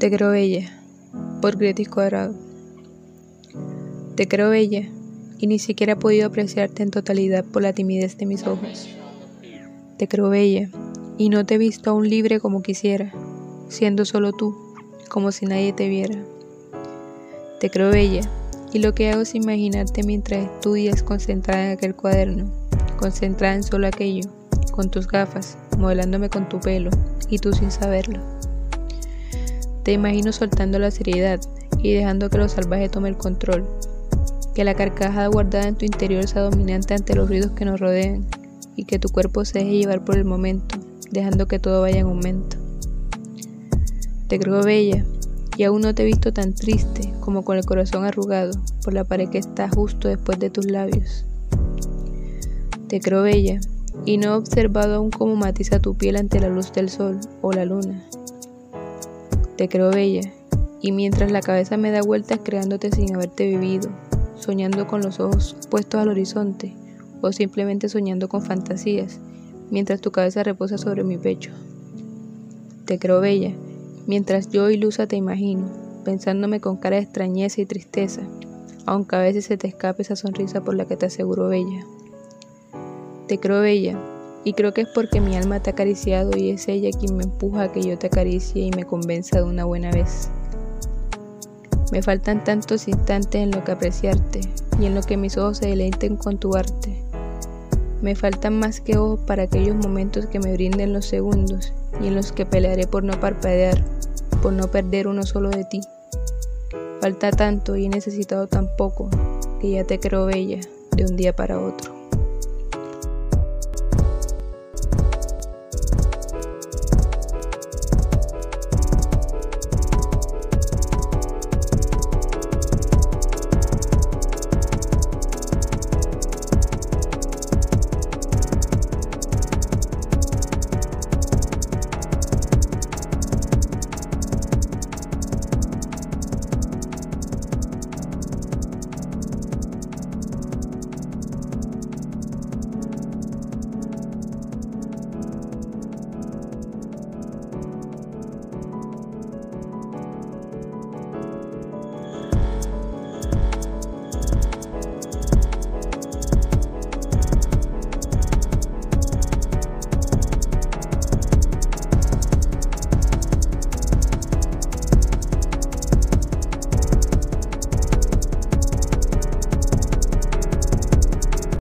Te creo bella, por Gretis Cuadrado. Te creo bella, y ni siquiera he podido apreciarte en totalidad por la timidez de mis ojos. Te creo bella, y no te he visto aún libre como quisiera, siendo solo tú, como si nadie te viera. Te creo bella, y lo que hago es imaginarte mientras estudias concentrada en aquel cuaderno, concentrada en solo aquello, con tus gafas, modelándome con tu pelo, y tú sin saberlo. Te imagino soltando la seriedad y dejando que lo salvaje tome el control, que la carcajada guardada en tu interior sea dominante ante los ruidos que nos rodean y que tu cuerpo se deje llevar por el momento, dejando que todo vaya en aumento. Te creo bella y aún no te he visto tan triste como con el corazón arrugado por la pared que está justo después de tus labios. Te creo bella y no he observado aún cómo matiza tu piel ante la luz del sol o la luna. Te creo bella y mientras la cabeza me da vueltas creándote sin haberte vivido, soñando con los ojos puestos al horizonte o simplemente soñando con fantasías, mientras tu cabeza reposa sobre mi pecho. Te creo bella, mientras yo ilusa te imagino, pensándome con cara de extrañeza y tristeza, aunque a veces se te escape esa sonrisa por la que te aseguro bella. Te creo bella, y creo que es porque mi alma te ha acariciado y es ella quien me empuja a que yo te acaricie y me convenza de una buena vez. Me faltan tantos instantes en lo que apreciarte y en lo que mis ojos se deleiten con tu arte. Me faltan más que ojos para aquellos momentos que me brinden los segundos y en los que pelearé por no parpadear, por no perder uno solo de ti. Falta tanto y he necesitado tan poco que ya te creo bella de un día para otro.